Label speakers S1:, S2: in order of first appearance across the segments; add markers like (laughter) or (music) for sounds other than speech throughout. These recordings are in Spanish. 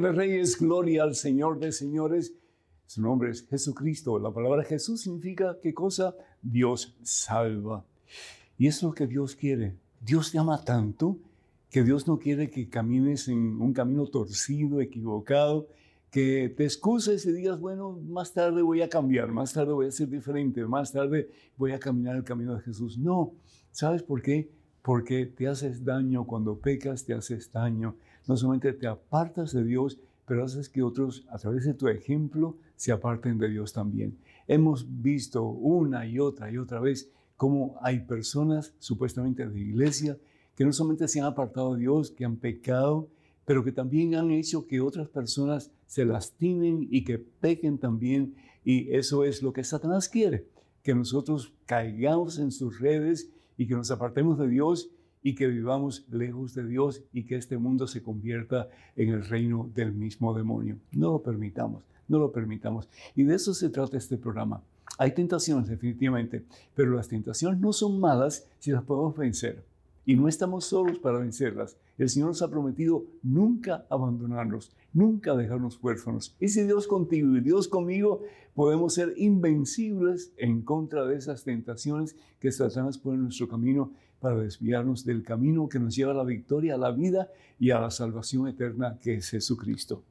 S1: de Reyes, gloria al Señor de Señores. Su nombre es Jesucristo. La palabra Jesús significa qué cosa? Dios salva. Y es lo que Dios quiere. Dios te ama tanto que Dios no quiere que camines en un camino torcido, equivocado, que te excuses y digas, bueno, más tarde voy a cambiar, más tarde voy a ser diferente, más tarde voy a caminar el camino de Jesús. No, ¿sabes por qué? Porque te haces daño, cuando pecas te haces daño. No solamente te apartas de Dios, pero haces que otros, a través de tu ejemplo, se aparten de Dios también. Hemos visto una y otra y otra vez cómo hay personas supuestamente de iglesia que no solamente se han apartado de Dios, que han pecado, pero que también han hecho que otras personas se lastimen y que pequen también. Y eso es lo que Satanás quiere, que nosotros caigamos en sus redes y que nos apartemos de Dios y que vivamos lejos de Dios y que este mundo se convierta en el reino del mismo demonio. No lo permitamos, no lo permitamos. Y de eso se trata este programa. Hay tentaciones, definitivamente, pero las tentaciones no son malas si las podemos vencer. Y no estamos solos para vencerlas. El Señor nos ha prometido nunca abandonarnos, nunca dejarnos huérfanos. Y si Dios contigo y Dios conmigo, podemos ser invencibles en contra de esas tentaciones que Satanás pone en nuestro camino para desviarnos del camino que nos lleva a la victoria, a la vida y a la salvación eterna que es Jesucristo.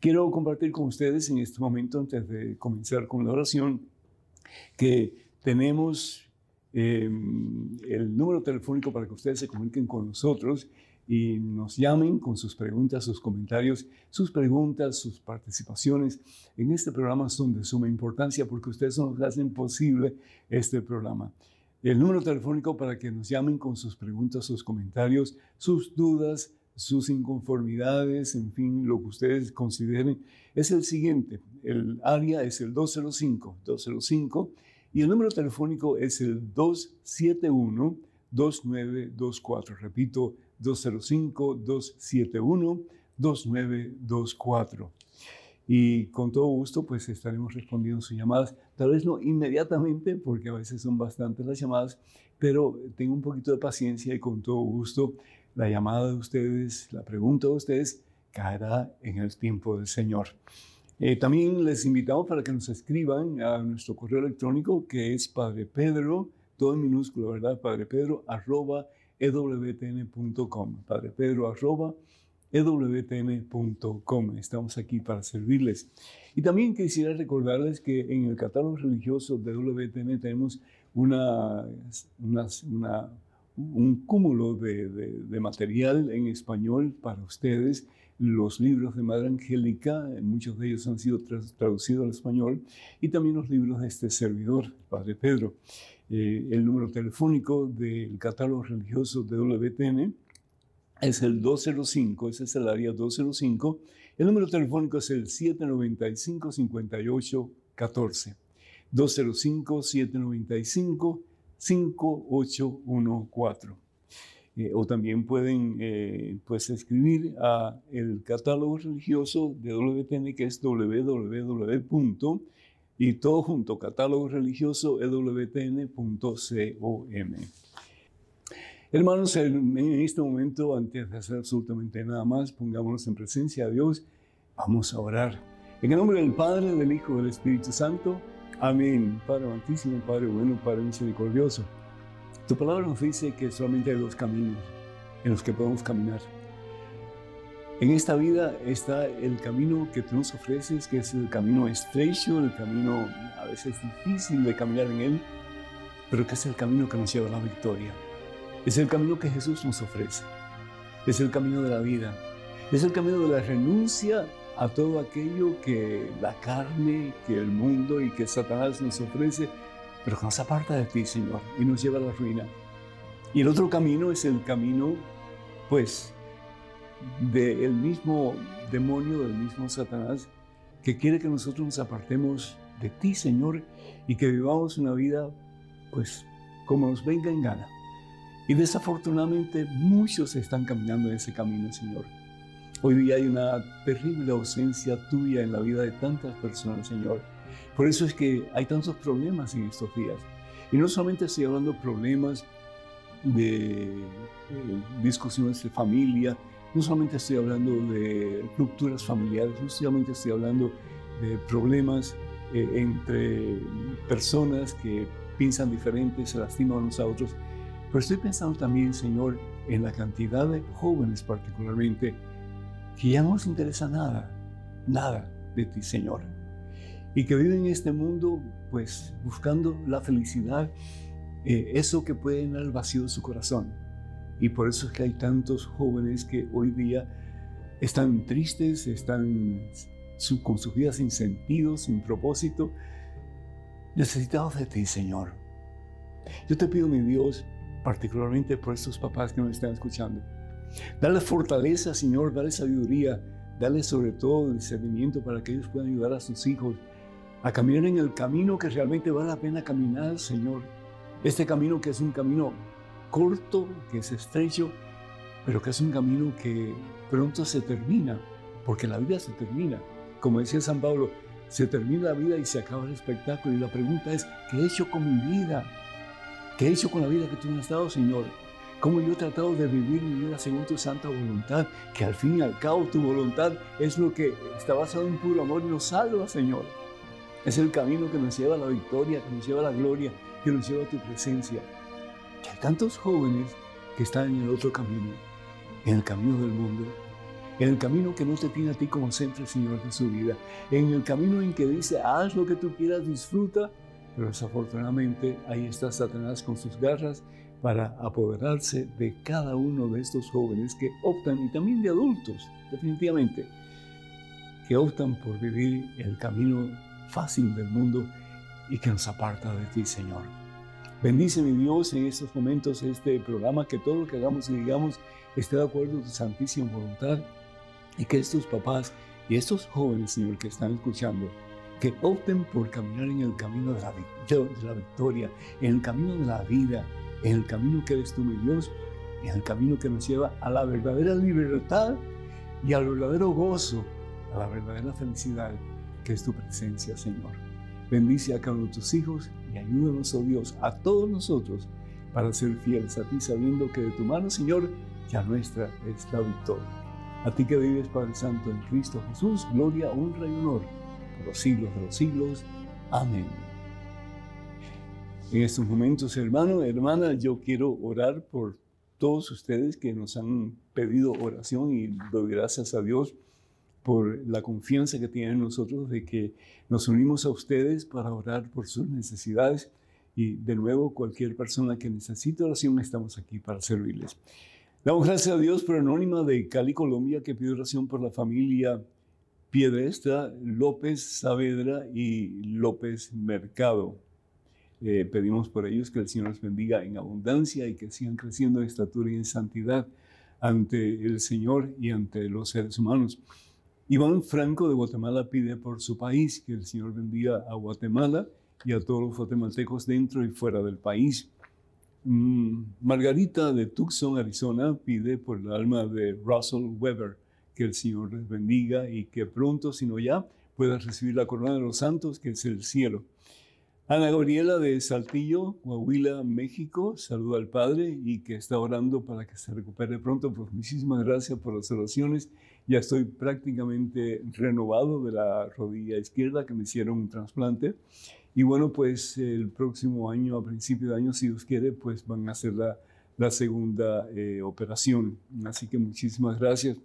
S1: Quiero compartir con ustedes en este momento, antes de comenzar con la oración, que tenemos Em, el número telefónico para que ustedes se comuniquen con nosotros y nos llamen con sus preguntas, sus comentarios, sus preguntas, sus participaciones en este programa son de suma importancia porque ustedes nos hacen posible este programa. El número telefónico para que nos llamen con sus preguntas, sus comentarios, sus dudas, sus inconformidades, en fin, lo que ustedes consideren, es el siguiente. El área es el 205, 205 y el número telefónico es el 271-2924. Repito, 205-271-2924. Y con todo gusto, pues estaremos respondiendo sus llamadas. Tal vez no inmediatamente, porque a veces son bastantes las llamadas, pero tengo un poquito de paciencia y con todo gusto la llamada de ustedes, la pregunta de ustedes caerá en el tiempo del Señor. Eh, también les invitamos para que nos escriban a nuestro correo electrónico que es Padre Pedro, todo en minúsculo, ¿verdad? Padre Pedro arroba ewtn.com. Padre Pedro arroba ewtn.com. Estamos aquí para servirles. Y también quisiera recordarles que en el catálogo religioso de WTN tenemos una, una, un cúmulo de, de material en español para ustedes los libros de Madre Angélica, muchos de ellos han sido traducidos al español, y también los libros de este servidor, Padre Pedro. Eh, el número telefónico del catálogo religioso de WTN es el 205, ese es el área 205. El número telefónico es el 795-5814. 205-795-5814. Eh, o también pueden eh, pues escribir a el catálogo religioso de WTN que es www. y todo junto catálogo religioso ewtn.com. Hermanos, en este momento, antes de hacer absolutamente nada más, pongámonos en presencia de Dios. Vamos a orar. En el nombre del Padre, del Hijo del Espíritu Santo. Amén. Padre amantísimo, Padre bueno, Padre misericordioso. Tu palabra nos dice que solamente hay dos caminos en los que podemos caminar. En esta vida está el camino que tú nos ofreces, que es el camino estrecho, el camino a veces difícil de caminar en él, pero que es el camino que nos lleva a la victoria. Es el camino que Jesús nos ofrece. Es el camino de la vida. Es el camino de la renuncia a todo aquello que la carne, que el mundo y que Satanás nos ofrece pero que nos aparta de ti, Señor, y nos lleva a la ruina. Y el otro camino es el camino, pues, del mismo demonio, del mismo Satanás, que quiere que nosotros nos apartemos de ti, Señor, y que vivamos una vida, pues, como nos venga en gana. Y desafortunadamente muchos están caminando en ese camino, Señor. Hoy día hay una terrible ausencia tuya en la vida de tantas personas, Señor por eso es que hay tantos problemas en estos días. Y no solamente estoy hablando de problemas de discusiones de familia, No solamente estoy hablando de rupturas familiares, no solamente estoy hablando de problemas eh, entre personas que piensan diferentes, se lastiman unos a otros, pero estoy pensando también, Señor, en la cantidad de jóvenes particularmente que ya no les interesa nada, nada de ti, Señor. Y que viven en este mundo, pues, buscando la felicidad, eh, eso que puede llenar el vacío de su corazón. Y por eso es que hay tantos jóvenes que hoy día están tristes, están con sus vidas sin sentido, sin propósito, necesitados de ti, Señor. Yo te pido, mi Dios, particularmente por estos papás que nos están escuchando, dale fortaleza, Señor, dale sabiduría, dale sobre todo discernimiento para que ellos puedan ayudar a sus hijos a caminar en el camino que realmente vale la pena caminar, Señor. Este camino que es un camino corto, que es estrecho, pero que es un camino que pronto se termina, porque la vida se termina. Como decía San Pablo, se termina la vida y se acaba el espectáculo. Y la pregunta es, ¿qué he hecho con mi vida? ¿Qué he hecho con la vida que tú me has dado, Señor? ¿Cómo yo he tratado de vivir mi vida según tu santa voluntad? Que al fin y al cabo tu voluntad es lo que está basado en puro amor y nos salva, Señor. Es el camino que nos lleva a la victoria, que nos lleva a la gloria, que nos lleva a tu presencia. Que hay tantos jóvenes que están en el otro camino, en el camino del mundo, en el camino que no te tiene a ti como centro, Señor, de su vida, en el camino en que dice, haz lo que tú quieras, disfruta, pero desafortunadamente ahí está Satanás con sus garras para apoderarse de cada uno de estos jóvenes que optan, y también de adultos, definitivamente, que optan por vivir el camino fácil del mundo y que nos aparta de ti, Señor. Bendice mi Dios en estos momentos este programa, que todo lo que hagamos y digamos esté de acuerdo con tu santísima voluntad y que estos papás y estos jóvenes, Señor, que están escuchando, que opten por caminar en el camino de la, victoria, en el camino de la vida, en el camino que eres tú, mi Dios, en el camino que nos lleva a la verdadera libertad y al verdadero gozo, a la verdadera felicidad que es tu presencia, Señor. Bendice a cada uno de tus hijos y ayúdanos, oh Dios, a todos nosotros para ser fieles a ti, sabiendo que de tu mano, Señor, ya nuestra es la victoria. A ti que vives, Padre Santo, en Cristo Jesús, gloria, honra y honor por los siglos de los siglos. Amén. En estos momentos, hermano, hermana, yo quiero orar por todos ustedes que nos han pedido oración y doy gracias a Dios por la confianza que tienen en nosotros de que nos unimos a ustedes para orar por sus necesidades. Y de nuevo, cualquier persona que necesite oración, estamos aquí para servirles. Damos gracias a Dios por Anónima de Cali, Colombia, que pide oración por la familia Piedrestra, López Saavedra y López Mercado. Eh, pedimos por ellos que el Señor los bendiga en abundancia y que sigan creciendo en estatura y en santidad ante el Señor y ante los seres humanos. Iván Franco de Guatemala pide por su país que el Señor bendiga a Guatemala y a todos los guatemaltecos dentro y fuera del país. Mm, Margarita de Tucson, Arizona, pide por el alma de Russell Weber que el Señor les bendiga y que pronto, si no ya, pueda recibir la corona de los santos, que es el cielo. Ana Gabriela de Saltillo, Coahuila, México, saluda al Padre y que está orando para que se recupere pronto. Pues muchísimas gracias por las oraciones. Ya estoy prácticamente renovado de la rodilla izquierda que me hicieron un trasplante. Y bueno, pues el próximo año, a principio de año, si Dios quiere, pues van a hacer la, la segunda eh, operación. Así que muchísimas gracias.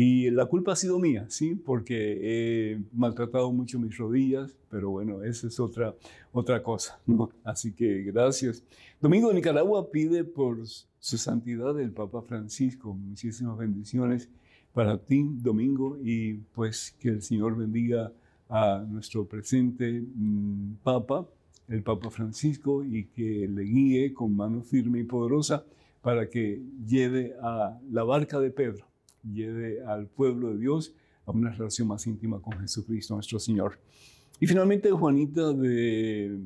S1: Y la culpa ha sido mía, ¿sí? Porque he maltratado mucho mis rodillas, pero bueno, esa es otra, otra cosa, ¿no? Así que gracias. Domingo de Nicaragua pide por su santidad el Papa Francisco. Muchísimas bendiciones para ti, Domingo, y pues que el Señor bendiga a nuestro presente mm, Papa, el Papa Francisco, y que le guíe con mano firme y poderosa para que lleve a la barca de Pedro, lleve al pueblo de Dios a una relación más íntima con Jesucristo nuestro Señor. Y finalmente Juanita de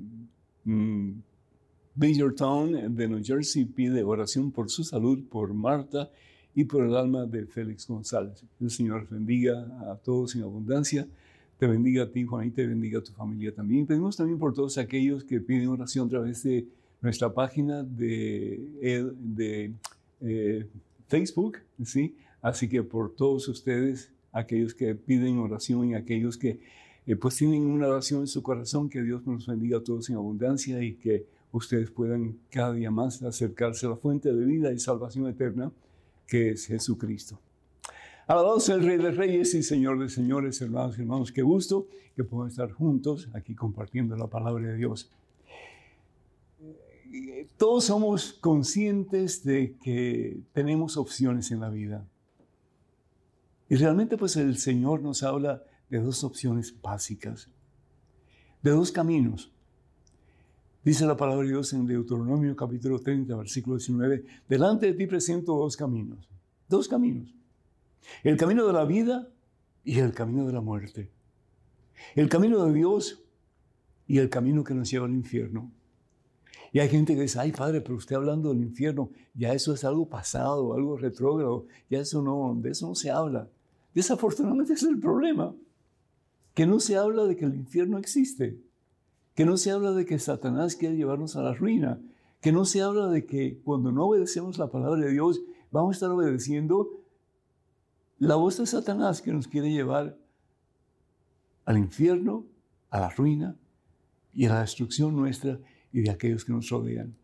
S1: mm, Town, de New Jersey, pide oración por su salud, por Marta y por el alma de Félix González. El Señor bendiga a todos en abundancia te bendiga a ti, Juan, y te bendiga a tu familia también. Pedimos también por todos aquellos que piden oración a través de nuestra página de, de eh, Facebook, ¿sí? Así que por todos ustedes, aquellos que piden oración y aquellos que eh, pues tienen una oración en su corazón, que Dios nos bendiga a todos en abundancia y que ustedes puedan cada día más acercarse a la fuente de vida y salvación eterna, que es Jesucristo. Alabado sea el Rey de Reyes y Señor de Señores, hermanos y hermanos. Qué gusto que puedan estar juntos aquí compartiendo la palabra de Dios. Todos somos conscientes de que tenemos opciones en la vida. Y realmente pues el Señor nos habla de dos opciones básicas, de dos caminos. Dice la palabra de Dios en Deuteronomio capítulo 30, versículo 19, delante de ti presento dos caminos, dos caminos. El camino de la vida y el camino de la muerte. El camino de Dios y el camino que nos lleva al infierno. Y hay gente que dice, ay padre, pero usted hablando del infierno, ya eso es algo pasado, algo retrógrado, ya eso no, de eso no se habla. Desafortunadamente es el problema, que no se habla de que el infierno existe, que no se habla de que Satanás quiere llevarnos a la ruina, que no se habla de que cuando no obedecemos la palabra de Dios, vamos a estar obedeciendo la voz de Satanás que nos quiere llevar al infierno, a la ruina y a la destrucción nuestra y de aquellos que nos rodean.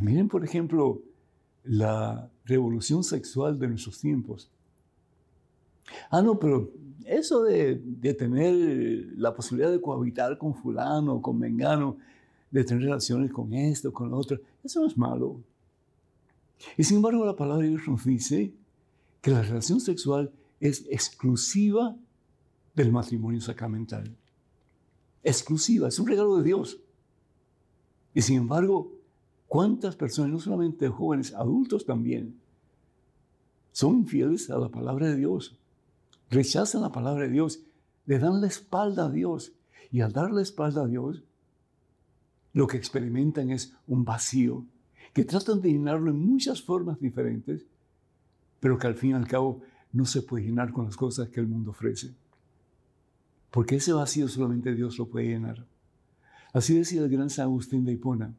S1: miren, por ejemplo, la revolución sexual de nuestros tiempos. Ah, no, pero eso de, tener la posibilidad de cohabitar con fulano, con mengano, de tener relaciones con esto, con lo otro, eso no es malo. Y sin embargo la palabra de Dios nos dice que la relación sexual es exclusiva del matrimonio sacramental. Exclusiva, es un regalo de Dios. Y sin embargo, ¿cuántas personas, no solamente jóvenes, adultos también, son infieles a la palabra de Dios? Rechazan la palabra de Dios, le dan la espalda a Dios. Y al dar la espalda a Dios, lo que experimentan es un vacío, que tratan de llenarlo en muchas formas diferentes, pero que al fin y al cabo no se puede llenar con las cosas que el mundo ofrece. Porque ese vacío solamente Dios lo puede llenar. Así decía el gran San Agustín de Hipona.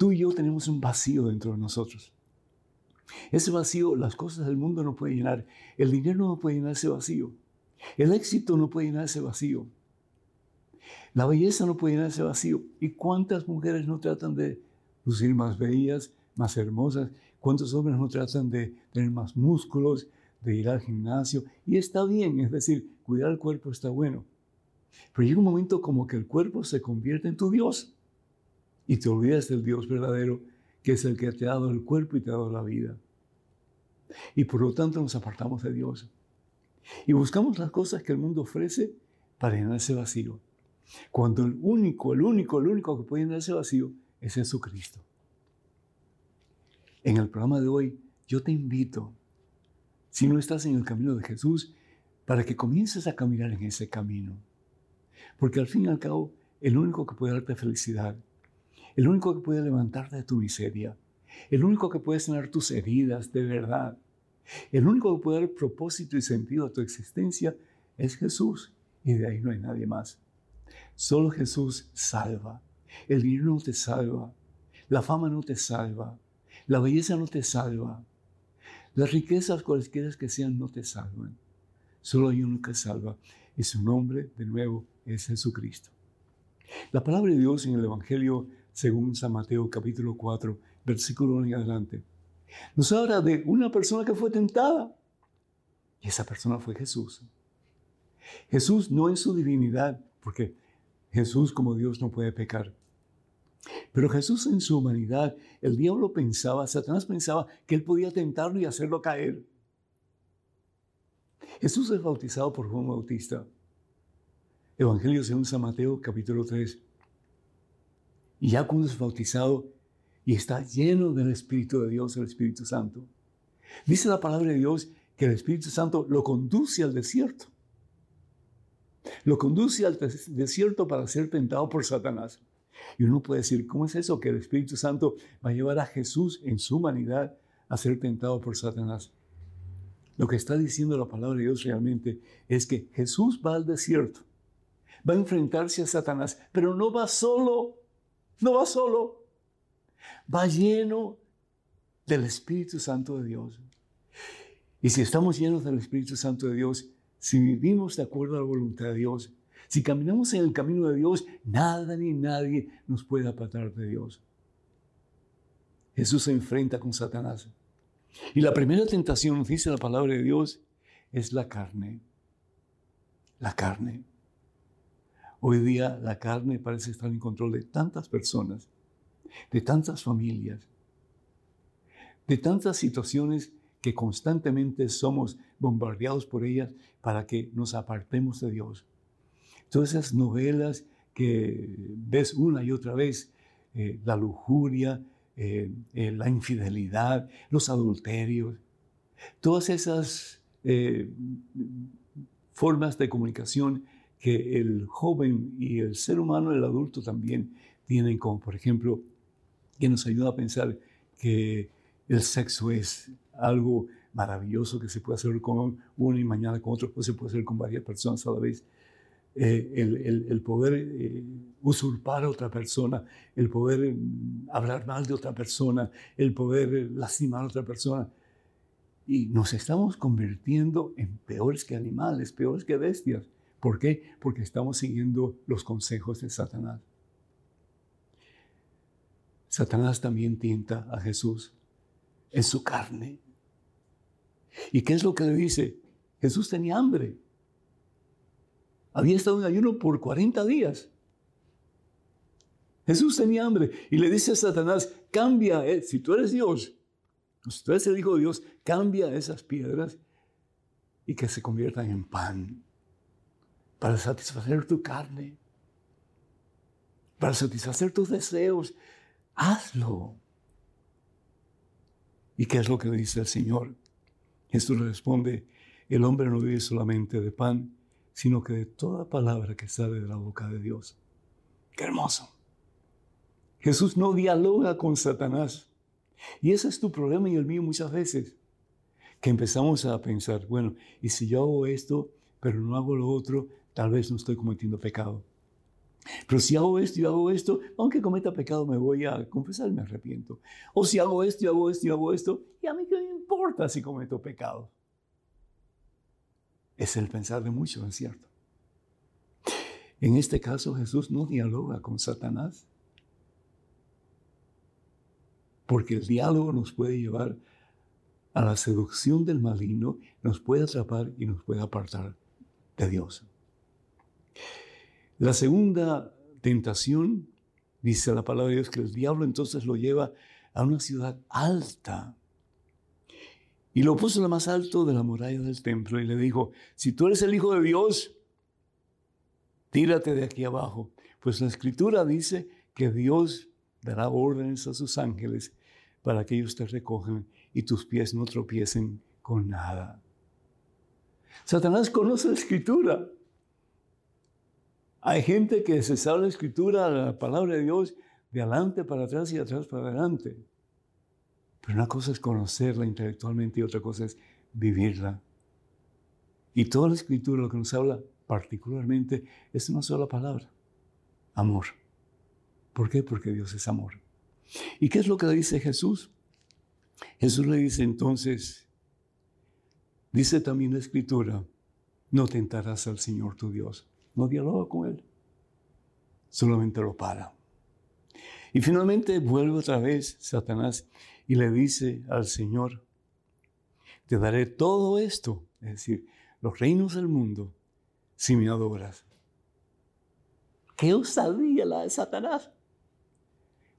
S1: Tú y yo tenemos un vacío dentro de nosotros. Ese vacío, las cosas del mundo no pueden llenar. El dinero no puede llenar ese vacío. El éxito no puede llenar ese vacío. La belleza no puede llenar ese vacío. ¿Y cuántas mujeres no tratan de lucir más bellas, más hermosas ¿Cuántos hombres no tratan de tener más músculos, de ir al gimnasio? Y está bien, es decir, cuidar el cuerpo está bueno. Pero llega un momento como que el cuerpo se convierte en tu Dios y te olvidas del Dios verdadero, que es el que te ha dado el cuerpo y te ha dado la vida. Y por lo tanto nos apartamos de Dios. Y buscamos las cosas que el mundo ofrece para llenar ese vacío. Cuando el único, el único, el único que puede llenar ese vacío es Jesucristo. En el programa de hoy, yo te invito, si no estás en el camino de Jesús, para que comiences a caminar en ese camino. Porque al fin y al cabo, el único que puede darte felicidad, el único que puede levantarte de tu miseria, el único que puede sanar tus heridas de verdad, el único que puede dar propósito y sentido a tu existencia es Jesús. Y de ahí no hay nadie más. Solo Jesús salva. El dinero no te salva. La fama no te salva. La belleza no te salva. Las riquezas, cualesquiera que sean, no te salvan. Solo hay uno que salva. Y su nombre, de nuevo, es Jesucristo. La palabra de Dios en el Evangelio, según San Mateo capítulo 4, versículo 1 en adelante, nos habla de una persona que fue tentada. Y esa persona fue Jesús. Jesús no en su divinidad, porque Jesús como Dios no puede pecar. Pero Jesús en su humanidad, el diablo pensaba, Satanás pensaba que él podía tentarlo y hacerlo caer. Jesús es bautizado por Juan Bautista. Evangelio según San Mateo, capítulo 3. Y ya cuando es bautizado y está lleno del Espíritu de Dios, el Espíritu Santo, dice la palabra de Dios que el Espíritu Santo lo conduce al desierto. Lo conduce al desierto para ser tentado por Satanás. Y uno puede decir, ¿cómo es eso que el Espíritu Santo va a llevar a Jesús en su humanidad a ser tentado por Satanás? Lo que está diciendo la palabra de Dios realmente es que Jesús va al desierto, va a enfrentarse a Satanás, pero no va solo, no va solo, va lleno del Espíritu Santo de Dios. Y si estamos llenos del Espíritu Santo de Dios, si vivimos de acuerdo a la voluntad de Dios, si caminamos en el camino de Dios, nada ni nadie nos puede apartar de Dios. Jesús se enfrenta con Satanás. Y la primera tentación, dice la palabra de Dios, es la carne. La carne. Hoy día la carne parece estar en control de tantas personas, de tantas familias, de tantas situaciones que constantemente somos bombardeados por ellas para que nos apartemos de Dios. Todas esas novelas que ves una y otra vez, eh, la lujuria, eh, eh, la infidelidad, los adulterios, todas esas formas de comunicación que el joven y el ser humano, el adulto también tienen, como por ejemplo, que nos ayuda a pensar que el sexo es algo maravilloso que se puede hacer con uno y mañana con otro, pues se puede hacer con varias personas a la vez. Eh, el, poder eh, usurpar a otra persona, el poder mm, hablar mal de otra persona, el poder lastimar a otra persona. Y nos estamos convirtiendo en peores que animales, peores que bestias. ¿Por qué? Porque estamos siguiendo los consejos de Satanás. Satanás también tienta a Jesús en su carne. ¿Y qué es lo que le dice? Jesús tenía hambre. Había estado en ayuno por 40 días. Jesús tenía hambre y le dice a Satanás, cambia, eh, si tú eres Dios, si tú eres el Hijo de Dios, cambia esas piedras y que se conviertan en pan para satisfacer tu carne, para satisfacer tus deseos. Hazlo. ¿Y qué es lo que dice el Señor? Jesús responde, el hombre no vive solamente de pan, sino que de toda palabra que sale de la boca de Dios. ¡Qué hermoso! Jesús no dialoga con Satanás. Y ese es tu problema y el mío muchas veces. Que empezamos a pensar, bueno, y si yo hago esto, pero no hago lo otro, tal vez no estoy cometiendo pecado. Pero si hago esto y hago esto, aunque cometa pecado, me voy a confesar me arrepiento. O si hago esto y hago esto y hago esto, y a mí qué me importa si cometo pecado. Es el pensar de muchos, ¿es cierto? En este caso Jesús no dialoga con Satanás, porque el diálogo nos puede llevar a la seducción del maligno, nos puede atrapar y nos puede apartar de Dios. La segunda tentación, dice la palabra de Dios, que el diablo entonces lo lleva a una ciudad alta. Y lo puso en lo más alto de la muralla del templo y le dijo, si tú eres el Hijo de Dios, tírate de aquí abajo. Pues la escritura dice que Dios dará órdenes a sus ángeles para que ellos te recojan y tus pies no tropiecen con nada. Satanás conoce la escritura. Hay gente que se sabe la escritura, la palabra de Dios, de adelante para atrás y de atrás para adelante. Pero una cosa es conocerla intelectualmente y otra cosa es vivirla. Y toda la escritura lo que nos habla particularmente es una sola palabra, amor. ¿Por qué? Porque Dios es amor. ¿Y qué es lo que le dice Jesús? Jesús le dice entonces, dice también la escritura, no tentarás al Señor tu Dios. No dialoga con Él, solamente lo para. Y finalmente vuelve otra vez Satanás y le dice al Señor, te daré todo esto, es decir, los reinos del mundo, si me adoras. ¿Qué osadía la de Satanás?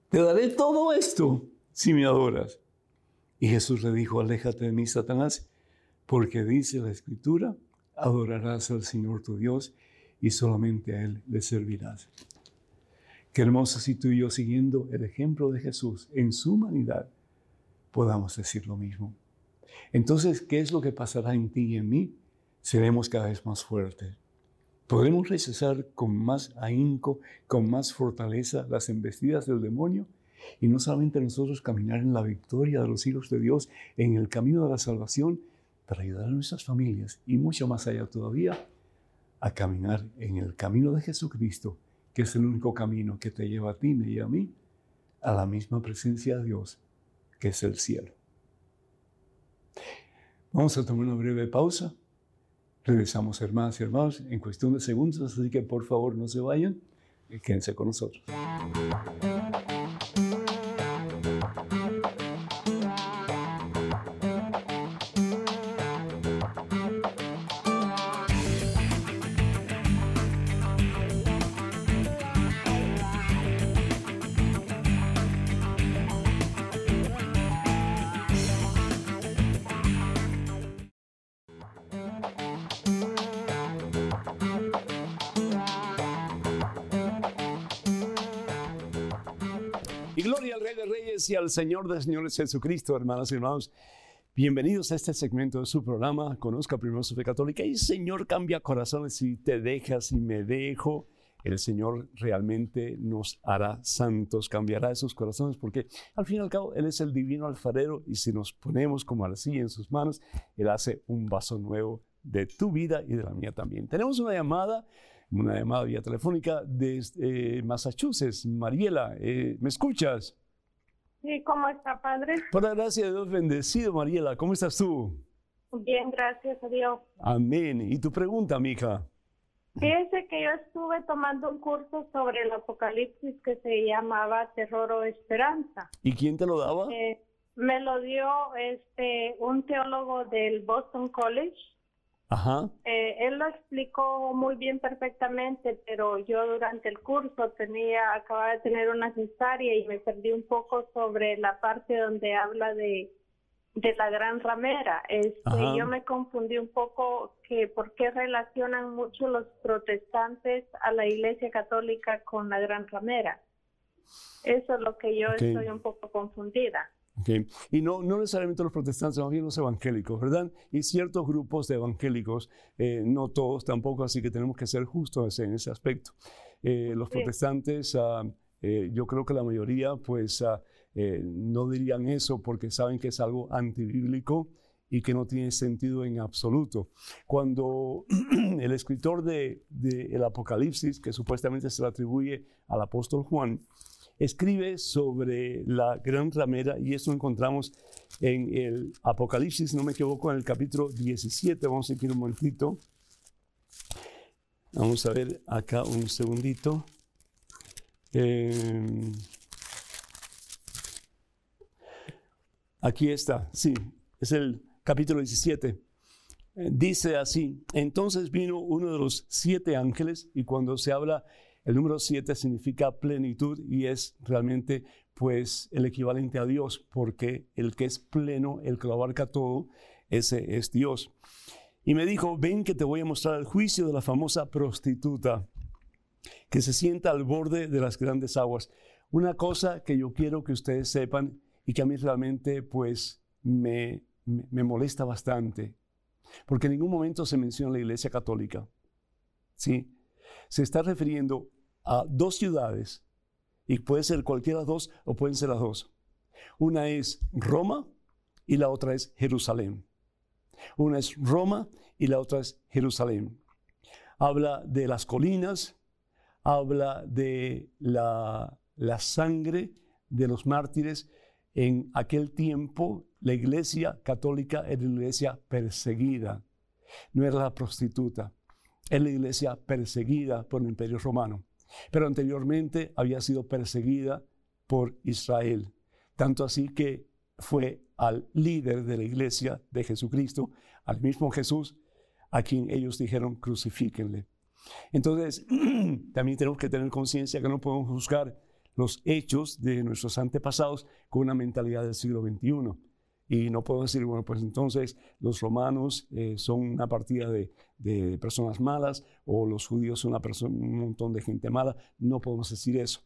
S1: Te daré todo esto si me adoras. Y Jesús le dijo, aléjate de mí, Satanás, porque dice la Escritura, adorarás al Señor tu Dios y solamente a Él le servirás. Qué hermoso si tú y yo, siguiendo el ejemplo de Jesús en su humanidad, podamos decir lo mismo. Entonces, ¿qué es lo que pasará en ti y en mí? Seremos cada vez más fuertes. Podremos rechazar con más ahínco, con más fortaleza las embestidas del demonio y no solamente nosotros caminar en la victoria de los hijos de Dios en el camino de la salvación para ayudar a nuestras familias y mucho más allá todavía a caminar en el camino de Jesucristo, que es el único camino que te lleva a ti y a mí a la misma presencia de Dios que es el cielo. Vamos a tomar una breve pausa. Regresamos, hermanas y hermanos, en cuestión de segundos, así que por favor no se vayan quédense con nosotros. Y al Señor de Señores Jesucristo, hermanas y hermanos. Bienvenidos a este segmento de su programa, Conozca Primero su Fe Católica. Y Señor cambia corazones si te dejas y me dejo. El Señor realmente nos hará santos, cambiará esos corazones, porque al fin y al cabo Él es el divino alfarero y si nos ponemos como así en sus manos, Él hace un vaso nuevo de tu vida y de la mía también. Tenemos una llamada una llamada vía telefónica desde eh, Massachusetts. Mariela, eh, ¿me escuchas?
S2: Sí, ¿cómo está, padre?
S1: Por la gracia de Dios, bendecido, Mariela. ¿Cómo estás tú?
S2: Bien, gracias a Dios.
S1: Amén. ¿Y tu pregunta, mija?
S2: Fíjese que yo estuve tomando un curso sobre el apocalipsis que se llamaba Terror o Esperanza.
S1: ¿Y quién te lo daba?
S2: Eh, me lo dio este un teólogo del Boston College
S1: Ajá.
S2: Eh, él lo explicó muy bien perfectamente, pero yo durante el curso tenía, acababa de tener una cesárea y me perdí un poco sobre la parte donde habla de, de la gran ramera. Este, yo me confundí un poco que por qué relacionan mucho los protestantes a la Iglesia Católica con la gran ramera. Eso es lo que yo estoy un poco confundida.
S1: Y no, no necesariamente los protestantes, más bien los evangélicos, ¿verdad? Y ciertos grupos de evangélicos, eh, no todos tampoco, así que tenemos que ser justos en ese aspecto. Eh, los protestantes, ah, eh, yo creo que la mayoría, pues, ah, no dirían eso porque saben que es algo antibíblico y que no tiene sentido en absoluto. Cuando (clears throat) el escritor de, de el Apocalipsis, que supuestamente se le atribuye al apóstol Juan, escribe sobre la gran ramera y eso encontramos en el Apocalipsis, no me equivoco, en el capítulo 17. Vamos a ir un momentito. Vamos a ver acá un segundito. Em, aquí está, sí, es el capítulo 17. Eh, dice así, entonces vino uno de los siete ángeles y cuando se habla el número 7 significa plenitud y es realmente pues el equivalente a Dios, porque el que es pleno, el que lo abarca todo, ese es Dios. Y me dijo, ven que te voy a mostrar el juicio de la famosa prostituta, que se sienta al borde de las grandes aguas. Una cosa que yo quiero que ustedes sepan y que a mí realmente pues me, me, molesta bastante, porque en ningún momento se menciona la Iglesia Católica. ¿Sí? Se está refiriendo a dos ciudades, y puede ser cualquiera de dos o pueden ser las dos. Una es Roma y la otra es Jerusalén. Una es Roma y la otra es Jerusalén. Habla de las colinas, habla de la, la sangre de los mártires. En aquel tiempo la iglesia católica era una iglesia perseguida, no era la prostituta es la iglesia perseguida por el imperio romano, pero anteriormente había sido perseguida por Israel, tanto así que fue al líder de la iglesia de Jesucristo, al mismo Jesús, a quien ellos dijeron crucifíquenle. Entonces, (clears throat) también tenemos que tener conciencia que no podemos juzgar los hechos de nuestros antepasados con una mentalidad del siglo XXI. Y no puedo decir, bueno, pues entonces los romanos eh, son una partida de, personas malas o los judíos son una un montón de gente mala. No podemos decir eso,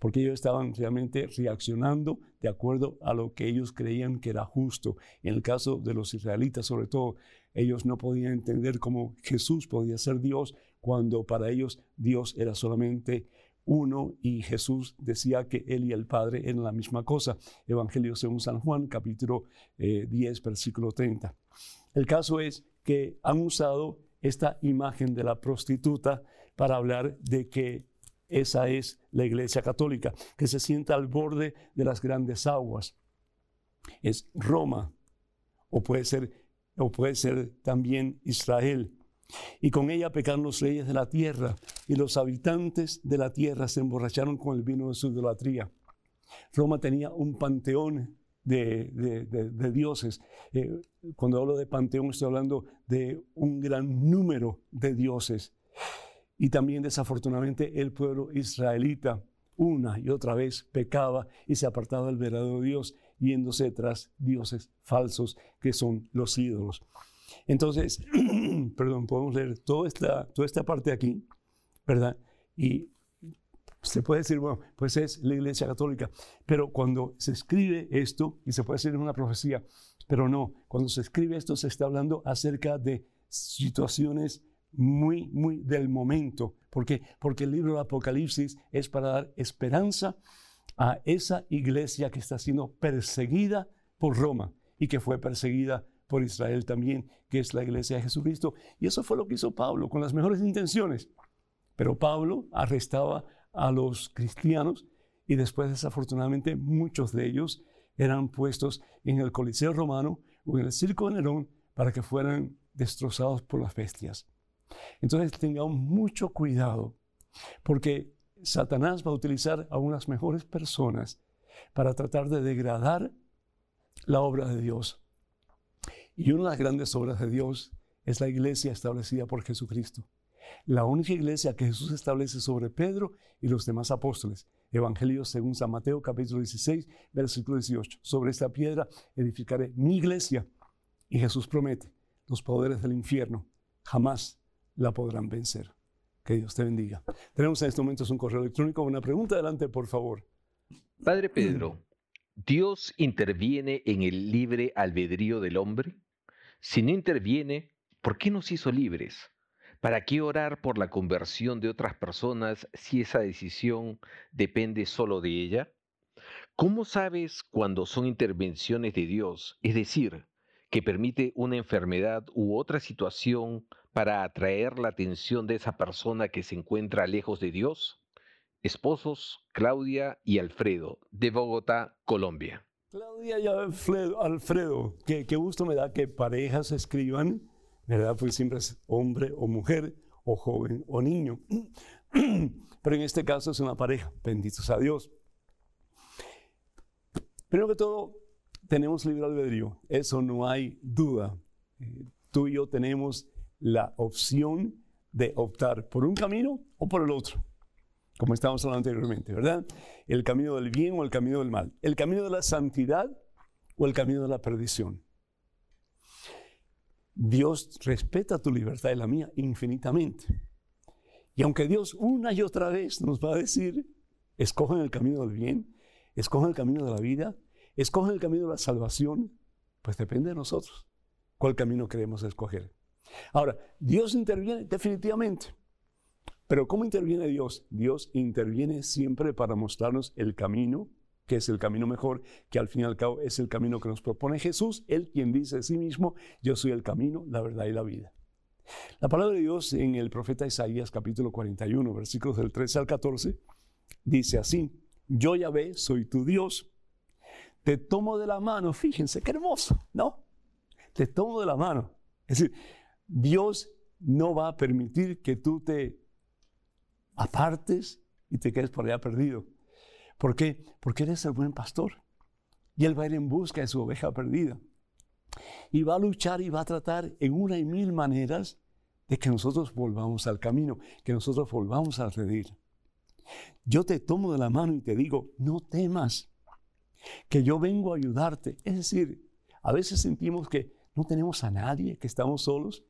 S1: porque ellos estaban realmente reaccionando de acuerdo a lo que ellos creían que era justo. En el caso de los israelitas, sobre todo, ellos no podían entender cómo Jesús podía ser Dios cuando para ellos Dios era solamente uno y Jesús decía que él y el Padre eran la misma cosa. Evangelio según San Juan, capítulo 10, eh, versículo 30. El caso es que han usado esta imagen de la prostituta para hablar de que esa es la iglesia católica, que se sienta al borde de las grandes aguas. Es Roma o puede ser, o puede ser también Israel. Y con ella pecaron los reyes de la tierra, y los habitantes de la tierra se emborracharon con el vino de su idolatría. Roma tenía un panteón de, dioses. Eh, cuando hablo de panteón estoy hablando de un gran número de dioses. Y también desafortunadamente el pueblo israelita una y otra vez pecaba y se apartaba del verdadero Dios, yéndose tras dioses falsos que son los ídolos. Entonces, (clears throat) perdón, podemos leer toda esta, toda esta parte aquí, ¿verdad? Y se puede decir, bueno, pues es la Iglesia Católica, pero cuando se escribe esto, y se puede decir en una profecía, pero no, cuando se escribe esto se está hablando acerca de situaciones muy, muy del momento. ¿Por qué? Porque el libro de Apocalipsis es para dar esperanza a esa iglesia que está siendo perseguida por Roma y que fue perseguida por Israel también, que es la iglesia de Jesucristo. Y eso fue lo que hizo Pablo con las mejores intenciones. Pero Pablo arrestaba a los cristianos y después desafortunadamente muchos de ellos eran puestos en el Coliseo romano o en el Circo de Nerón para que fueran destrozados por las bestias. Entonces tengamos mucho cuidado porque Satanás va a utilizar a unas mejores personas para tratar de degradar la obra de Dios. Y una de las grandes obras de Dios es la iglesia establecida por Jesucristo. La única iglesia que Jesús establece sobre Pedro y los demás apóstoles. Evangelio según San Mateo capítulo 16, versículo 18. Sobre esta piedra edificaré mi iglesia. Y Jesús promete, los poderes del infierno jamás la podrán vencer. Que Dios te bendiga. Tenemos en estos momentos un correo electrónico. Una pregunta adelante, por favor.
S3: Padre Pedro, ¿Dios interviene en el libre albedrío del hombre? Si no interviene, ¿por qué nos hizo libres? ¿Para qué orar por la conversión de otras personas si esa decisión depende solo de ella? ¿Cómo sabes cuando son intervenciones de Dios? Es decir, que permite una enfermedad u otra situación para atraer la atención de esa persona que se encuentra lejos de Dios? Esposos Claudia y Alfredo, de Bogotá, Colombia.
S1: Claudia y Alfredo, qué gusto me da que parejas escriban ¿verdad? Pues siempre es hombre o mujer, o joven o niño. (clears throat) Pero en este caso es una pareja, benditos a Dios. Primero que todo, tenemos libre albedrío, eso no hay duda. Eh, tú y yo tenemos la opción de optar por un camino o por el otro, como estábamos hablando anteriormente, ¿verdad? El camino del bien o el camino del mal, el camino de la santidad o el camino de la perdición. Dios respeta tu libertad y la mía infinitamente. Y aunque Dios una y otra vez nos va a decir, escogen el camino del bien, escogen el camino de la vida, escogen el camino de la salvación, pues depende de nosotros cuál camino queremos escoger. Ahora, Dios interviene definitivamente. Pero ¿cómo interviene Dios? Dios interviene siempre para mostrarnos el camino que es el camino mejor, que al fin y al cabo es el camino que nos propone Jesús, Él quien dice a sí mismo, yo soy el camino, la verdad y la vida. La palabra de Dios en el profeta Isaías capítulo 41, versículos del 13 al 14, dice así, yo ya ve, soy tu Dios, te tomo de la mano, fíjense, qué hermoso, ¿no? Te tomo de la mano. Es decir, Dios no va a permitir que tú te apartes y te quedes por allá perdido. ¿Por qué? Porque eres el buen pastor. Y Él va a ir en busca de su oveja perdida. Y va a luchar y va a tratar en una y mil maneras de que nosotros volvamos al camino, que nosotros volvamos a redir. Yo te tomo de la mano y te digo, no temas, que yo vengo a ayudarte. Es decir, a veces sentimos que no tenemos a nadie, que estamos solos,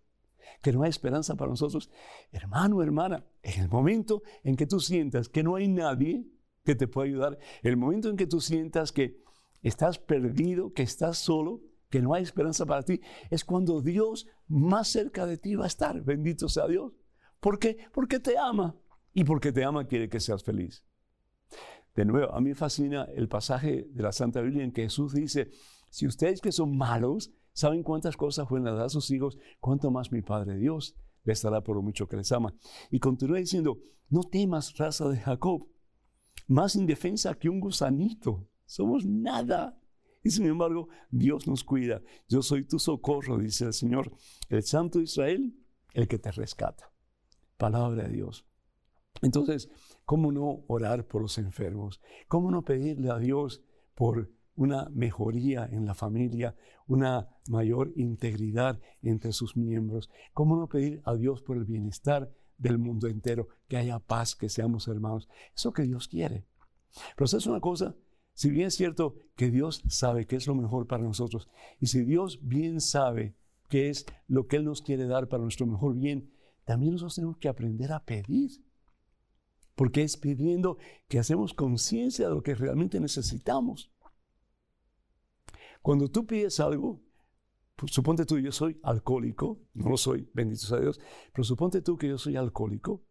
S1: que no hay esperanza para nosotros. Hermano, hermana, en el momento en que tú sientas que no hay nadie, que te puede ayudar. El momento en que tú sientas que estás perdido, que estás solo, que no hay esperanza para ti, es cuando Dios más cerca de ti va a estar. Bendito sea Dios. ¿Por qué? Porque te ama. Y porque te ama quiere que seas feliz. De nuevo, a mí fascina el pasaje de la Santa Biblia en que Jesús dice, si ustedes que son malos saben cuántas cosas buenas da a sus hijos, cuánto más mi Padre Dios les dará por lo mucho que les ama. Y continúa diciendo, no temas, raza de Jacob, más indefensa que un gusanito. Somos nada. Y sin embargo, Dios nos cuida. Yo soy tu socorro, dice el Señor, el Santo Israel, el que te rescata. Palabra de Dios. Entonces, ¿cómo no orar por los enfermos? ¿Cómo no pedirle a Dios por una mejoría en la familia, una mayor integridad entre sus miembros? ¿Cómo no pedir a Dios por el bienestar del mundo entero, que haya paz, que seamos hermanos? Eso que Dios quiere. Pero es una cosa, si bien es cierto que Dios sabe qué es lo mejor para nosotros, y si Dios bien sabe qué es lo que Él nos quiere dar para nuestro mejor bien, también nosotros tenemos que aprender a pedir porque es pidiendo que hacemos conciencia de lo que realmente necesitamos. Cuando tú pides algo, pues, suponte tú, yo soy alcohólico, no lo soy, bendito sea Dios, pero suponte tú que yo soy alcohólico,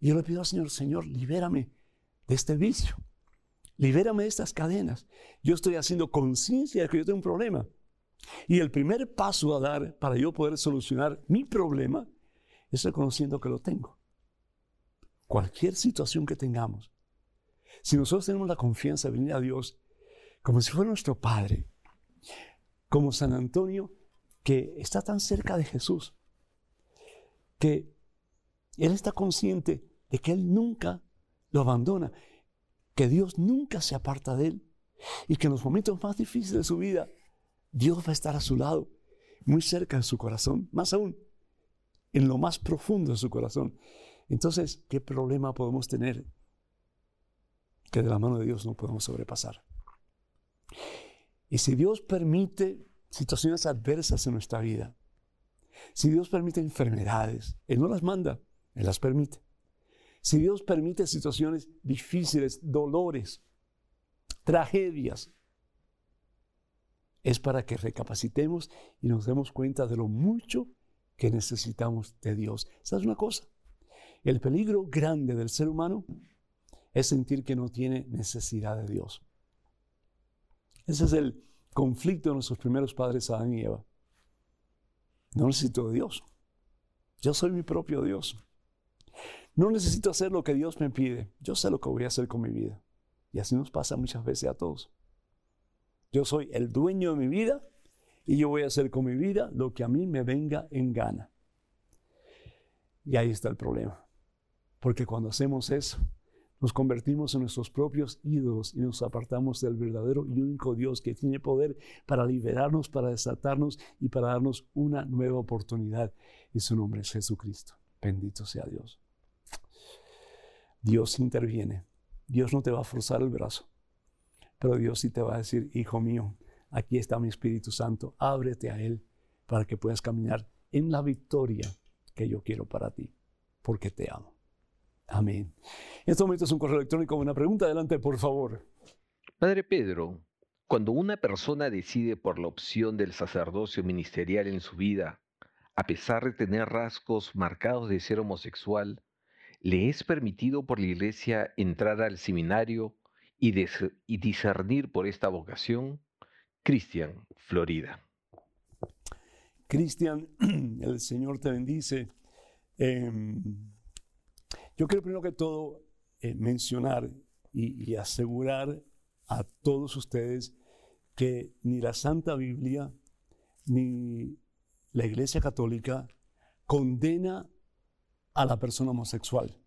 S1: y yo le pido al Señor, Señor, libérame de este vicio, libérame de estas cadenas. Yo estoy haciendo conciencia de que yo tengo un problema. Y el primer paso a dar para yo poder solucionar mi problema es reconociendo que lo tengo cualquier situación que tengamos, si nosotros tenemos la confianza de venir a Dios como si fuera nuestro Padre, como San Antonio, que está tan cerca de Jesús, que Él está consciente de que Él nunca lo abandona, que Dios nunca se aparta de Él y que en los momentos más difíciles de su vida, Dios va a estar a su lado, muy cerca de su corazón, más aún, en lo más profundo de su corazón. Entonces, ¿qué problema podemos tener que de la mano de Dios no podemos sobrepasar? Y si Dios permite situaciones adversas en nuestra vida, si Dios permite enfermedades, Él no las manda, Él las permite. Si Dios permite situaciones difíciles, dolores, tragedias, es para que recapacitemos y nos demos cuenta de lo mucho que necesitamos de Dios. ¿Sabes una cosa? El peligro grande del ser humano es sentir que no tiene necesidad de Dios. Ese es el conflicto de nuestros primeros padres, Adán y Eva. No necesito Dios. Yo soy mi propio Dios. No necesito hacer lo que Dios me pide. Yo sé lo que voy a hacer con mi vida. Y así nos pasa muchas veces a todos. Yo soy el dueño de mi vida y yo voy a hacer con mi vida lo que a mí me venga en gana. Y ahí está el problema. Porque cuando hacemos eso, nos convertimos en nuestros propios ídolos y nos apartamos del verdadero y único Dios que tiene poder para liberarnos, para desatarnos y para darnos una nueva oportunidad. Y su nombre es Jesucristo. Bendito sea Dios. Dios interviene. Dios no te va a forzar el brazo, pero Dios sí te va a decir, hijo mío, aquí está mi Espíritu Santo, ábrete a Él para que puedas caminar en la victoria que yo quiero para ti, porque te amo. Amén. En este momento es un correo electrónico. Una pregunta, adelante, por favor.
S3: Padre Pedro, cuando una persona decide por la opción del sacerdocio ministerial en su vida, a pesar de tener rasgos marcados de ser homosexual, ¿le es permitido por la Iglesia entrar al seminario y, discernir por esta vocación? Cristian, Florida.
S1: Cristian, (clears throat) el Señor te bendice. Em, yo quiero primero que todo eh, mencionar y, asegurar a todos ustedes que ni la Santa Biblia ni la Iglesia Católica condena a la persona homosexual.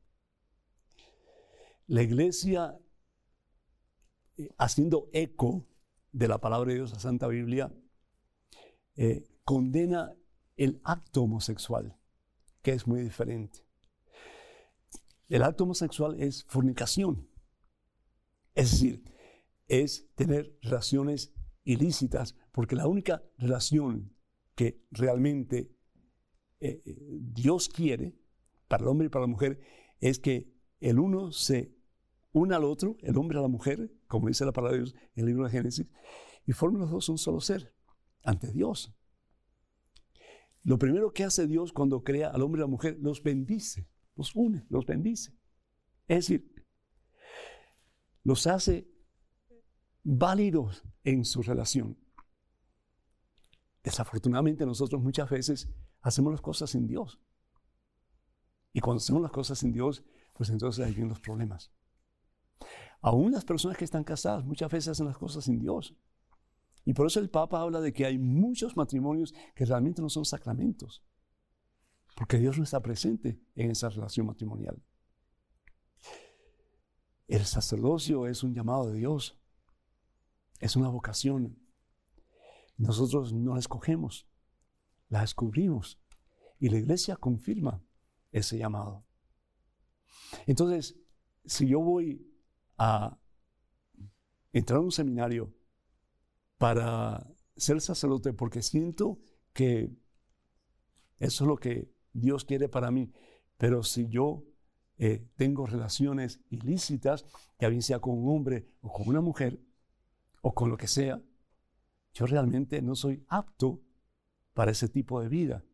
S1: La Iglesia, eh, haciendo eco de la palabra de Dios, la Santa Biblia, eh, condena el acto homosexual, que es muy diferente. El acto homosexual es fornicación. Es decir, es tener relaciones ilícitas, porque la única relación que realmente eh, eh, Dios quiere para el hombre y para la mujer es que el uno se una al otro, el hombre a la mujer, como dice la palabra de Dios en el libro de Génesis, y formen los dos un solo ser ante Dios. Lo primero que hace Dios cuando crea al hombre y a la mujer, los bendice los une, los bendice. Es decir, los hace válidos en su relación. Desafortunadamente nosotros muchas veces hacemos las cosas sin Dios. Y cuando hacemos las cosas sin Dios, pues entonces ahí vienen los problemas. Aún las personas que están casadas muchas veces hacen las cosas sin Dios. Y por eso el Papa habla de que hay muchos matrimonios que realmente no son sacramentos, porque Dios no está presente en esa relación matrimonial. El sacerdocio es un llamado de Dios, es una vocación. Nosotros no la escogemos, la descubrimos y la iglesia confirma ese llamado. Entonces, si yo voy a entrar a un seminario para ser sacerdote porque siento que eso es lo que Dios quiere para mí, pero si yo eh, tengo relaciones ilícitas, ya bien sea con un hombre o con una mujer, o con lo que sea, yo realmente no soy apto para ese tipo de vida.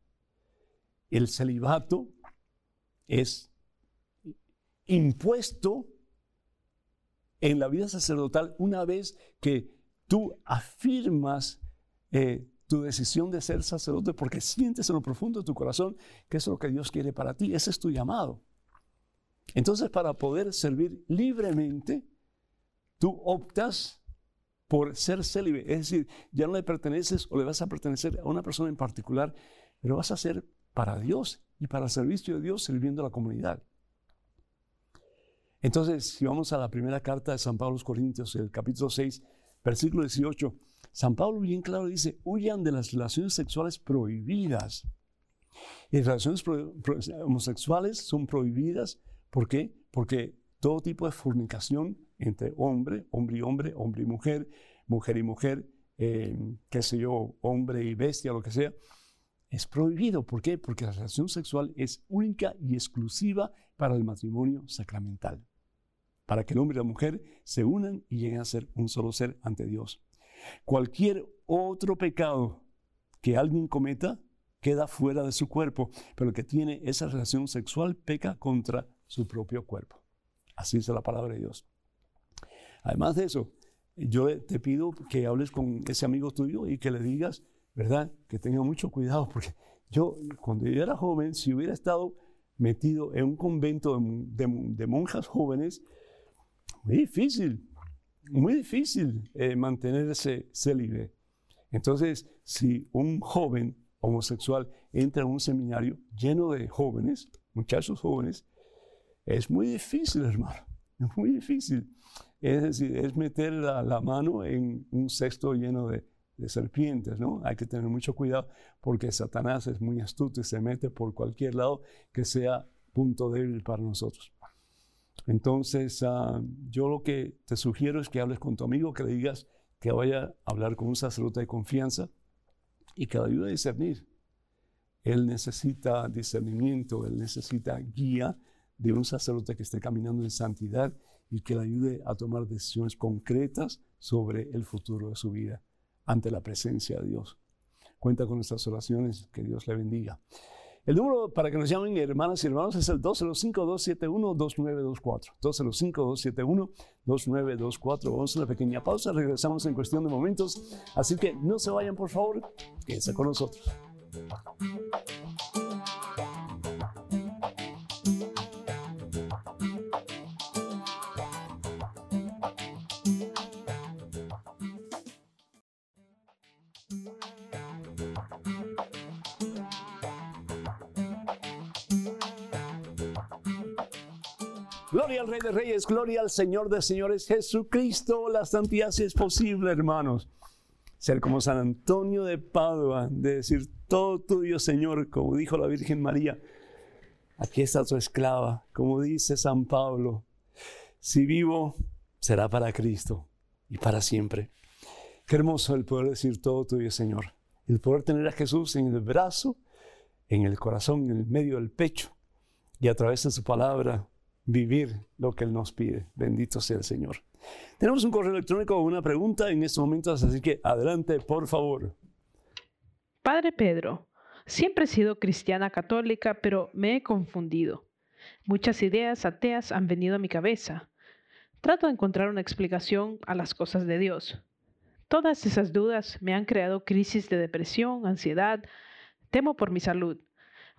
S1: El celibato es impuesto en la vida sacerdotal una vez que tú afirmas eh, tu decisión de ser sacerdote porque sientes en lo profundo de tu corazón que es lo que Dios quiere para ti. Ese es tu llamado. Entonces, para poder servir libremente, tú optas por ser célibe. Es decir, ya no le perteneces o le vas a pertenecer a una persona en particular, pero vas a ser para Dios y para el servicio de Dios sirviendo a la comunidad. Entonces, si vamos a la primera carta de San Pablo a los Corintios, el capítulo 6, versículo 18, San Pablo bien claro dice, huyan de las relaciones sexuales prohibidas. Y relaciones homosexuales son prohibidas ¿Por qué? Porque todo tipo de fornicación entre hombre, hombre y hombre, hombre y mujer, mujer y mujer, eh, qué sé yo, hombre y bestia, lo que sea, es prohibido. ¿Por qué? Porque la relación sexual es única y exclusiva para el matrimonio sacramental. Para que el hombre y la mujer se unan y lleguen a ser un solo ser ante Dios. Cualquier otro pecado que alguien cometa queda fuera de su cuerpo, pero el que tiene esa relación sexual peca contra su propio cuerpo. Así dice la palabra de Dios. Además de eso, yo te pido que hables con ese amigo tuyo y que le digas, ¿verdad? Que tenga mucho cuidado, porque yo, cuando yo era joven, si hubiera estado metido en un convento de, monjas jóvenes, muy difícil, muy difícil eh, mantenerse célibe. Entonces, si un joven homosexual entra en un seminario lleno de jóvenes, muchachos jóvenes, es muy difícil, hermano. Es muy difícil. Es decir, es meter la, mano en un cesto lleno de, serpientes, ¿no? Hay que tener mucho cuidado porque Satanás es muy astuto y se mete por cualquier lado que sea punto débil para nosotros. Entonces, ah, yo lo que te sugiero es que hables con tu amigo, que le digas que vaya a hablar con un sacerdote de confianza y que le ayude a discernir. Él necesita discernimiento, él necesita guía de un sacerdote que esté caminando en santidad y que le ayude a tomar decisiones concretas sobre el futuro de su vida ante la presencia de Dios. Cuenta con nuestras oraciones, que Dios le bendiga. El número para que nos llamen hermanas y hermanos es el 205-271-2924. 205-271-2924. Vamos a una pequeña pausa, regresamos en cuestión de momentos. Así que no se vayan, por favor, quédense con nosotros. Reyes, gloria al Señor de Señores, Jesucristo. La santidad si es posible, hermanos. Ser como San Antonio de Padua, de decir todo tuyo, Señor, como dijo la Virgen María. Aquí está tu esclava, como dice San Pablo. Si vivo, será para Cristo y para siempre. Qué hermoso el poder decir todo tuyo, Señor. El poder tener a Jesús en el brazo, en el corazón, en el medio del pecho y a través de su palabra vivir lo que Él nos pide. Bendito sea el Señor. Tenemos un correo electrónico con una pregunta en estos momentos, así que adelante, por favor.
S4: Padre Pedro, siempre he sido cristiana católica, pero me he confundido. Muchas ideas ateas han venido a mi cabeza. Trato de encontrar una explicación a las cosas de Dios. Todas esas dudas me han creado crisis de depresión, ansiedad, temo por mi salud.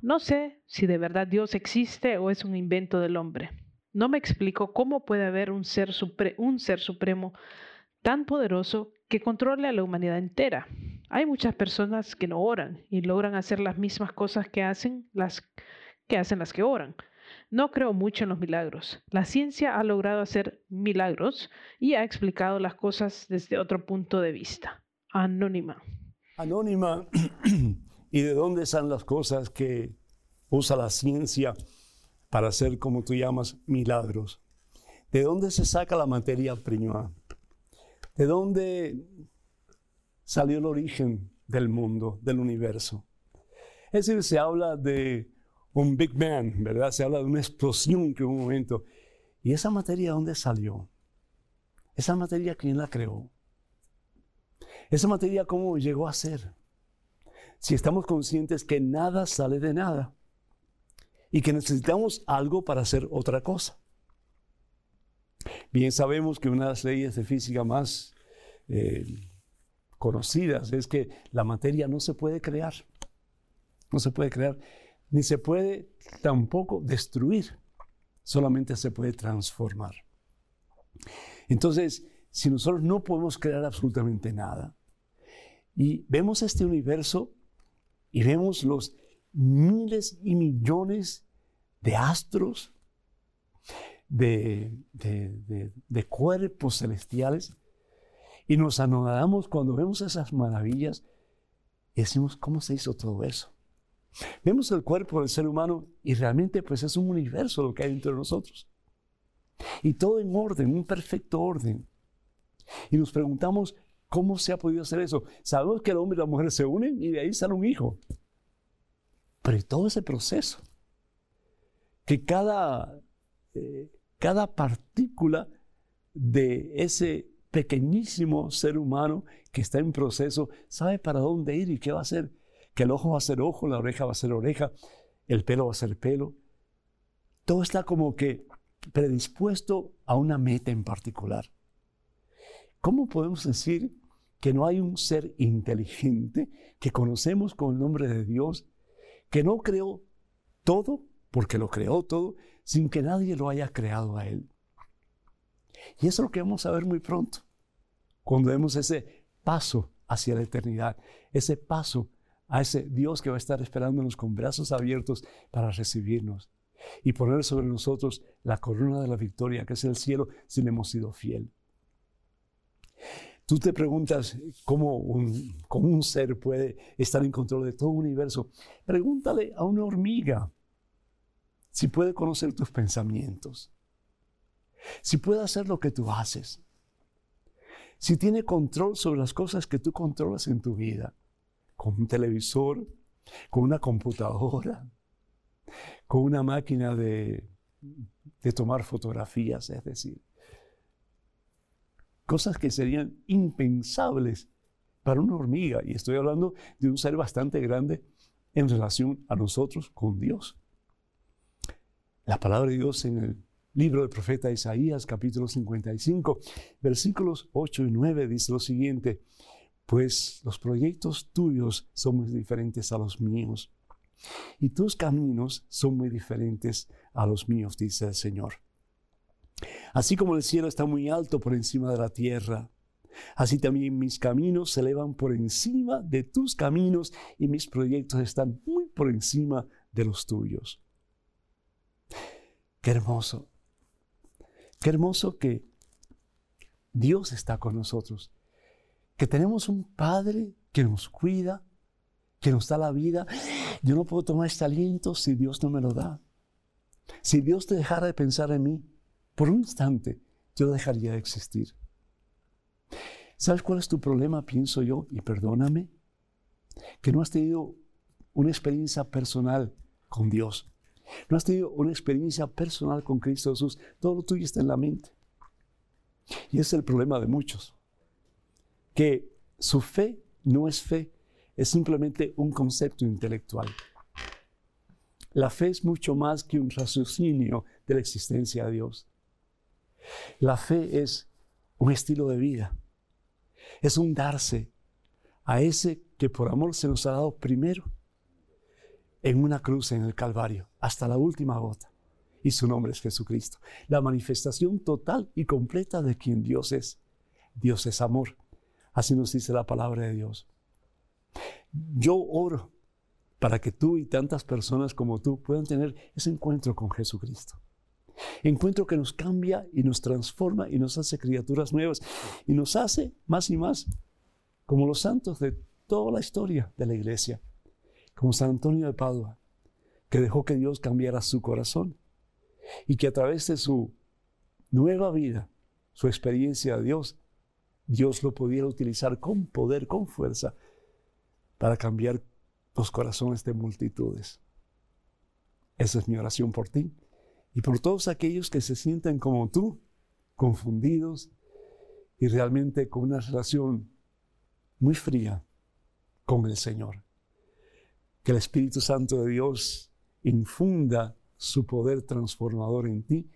S4: No sé si de verdad Dios existe o es un invento del hombre. No me explico cómo puede haber un ser, un ser supremo tan poderoso que controle a la humanidad entera. Hay muchas personas que no oran y logran hacer las mismas cosas que hacen las que hacen las que oran. No creo mucho en los milagros. La ciencia ha logrado hacer milagros y ha explicado las cosas desde otro punto de vista. Anónima.
S1: Anónima. (clears throat) ¿Y de dónde están las cosas que usa la ciencia para hacer, como tú llamas, milagros? ¿De dónde se saca la materia prima? ¿De dónde salió el origen del mundo, del universo? Es decir, se habla de un Big Bang, ¿verdad? Se habla de una explosión que hubo un momento. ¿Y esa materia dónde salió? ¿Esa materia quién la creó? ¿Esa materia cómo llegó a ser? Si estamos conscientes que nada sale de nada y que necesitamos algo para hacer otra cosa. Bien sabemos que una de las leyes de física más eh, conocidas es que la materia no se puede crear. No se puede crear ni se puede tampoco destruir, solamente se puede transformar. Entonces, si nosotros no podemos crear absolutamente nada, y vemos este universo y vemos los miles y millones de astros, de, cuerpos celestiales, y nos anodamos cuando vemos esas maravillas y decimos, ¿cómo se hizo todo eso? Vemos el cuerpo del ser humano y realmente pues es un universo lo que hay dentro de nosotros. Y todo en orden, un perfecto orden. Y nos preguntamos, ¿cómo se ha podido hacer eso? Sabemos que el hombre y la mujer se unen y de ahí sale un hijo. Pero todo ese proceso, que cada, eh, cada partícula de ese pequeñísimo ser humano que está en proceso sabe para dónde ir y qué va a hacer que el ojo va a ser ojo, la oreja va a ser oreja, el pelo va a ser pelo. Todo está como que predispuesto a una meta en particular. ¿Cómo podemos decir que no hay un ser inteligente que conocemos con el nombre de Dios, que no creó todo, porque lo creó todo, sin que nadie lo haya creado a Él? Y eso es lo que vamos a ver muy pronto, cuando vemos ese paso hacia la eternidad, ese paso a ese Dios que va a estar esperándonos con brazos abiertos para recibirnos y poner sobre nosotros la corona de la victoria, que es el cielo, si le hemos sido fiel. Tú te preguntas cómo un, cómo un ser puede estar en control de todo el universo. Pregúntale a una hormiga si puede conocer tus pensamientos, si puede hacer lo que tú haces, si tiene control sobre las cosas que tú controlas en tu vida con un televisor, con una computadora, con una máquina de, tomar fotografías, es decir, cosas que serían impensables para una hormiga. Y estoy hablando de un ser bastante grande en relación a nosotros con Dios. La palabra de Dios en el libro del profeta Isaías, capítulo 55, versículos 8 y 9, dice lo siguiente, pues los proyectos tuyos son muy diferentes a los míos, y tus caminos son muy diferentes a los míos, dice el Señor. Así como el cielo está muy alto por encima de la tierra, así también mis caminos se elevan por encima de tus caminos y mis proyectos están muy por encima de los tuyos. Qué hermoso, qué hermoso que Dios está con nosotros que tenemos un Padre que nos cuida, que nos da la vida. Yo no puedo tomar este aliento si Dios no me lo da. Si Dios te dejara de pensar en mí, por un instante, yo dejaría de existir. ¿Sabes cuál es tu problema? Pienso yo, y perdóname, que no has tenido una experiencia personal con Dios. No has tenido una experiencia personal con Cristo Jesús. Todo lo tuyo está en la mente. Y es el problema de muchos que su fe no es fe, es simplemente un concepto intelectual. La fe es mucho más que un raciocinio de la existencia de Dios. La fe es un estilo de vida, es un darse a ese que por amor se nos ha dado primero en una cruz en el Calvario, hasta la última gota. Y su nombre es Jesucristo, la manifestación total y completa de quien Dios es Dios es amor. Así nos dice la palabra de Dios. Yo oro para que tú y tantas personas como tú puedan tener ese encuentro con Jesucristo. Encuentro que nos cambia y nos transforma y nos hace criaturas nuevas y nos hace más y más como los santos de toda la historia de la iglesia, como San Antonio de Padua, que dejó que Dios cambiara su corazón y que a través de su nueva vida, su experiencia de Dios, Dios lo pudiera utilizar con poder, con fuerza, para cambiar los corazones de multitudes. Esa es mi oración por ti y por todos aquellos que se sienten como tú, confundidos y realmente con una relación muy fría con el Señor. Que el Espíritu Santo de Dios infunda su poder transformador en ti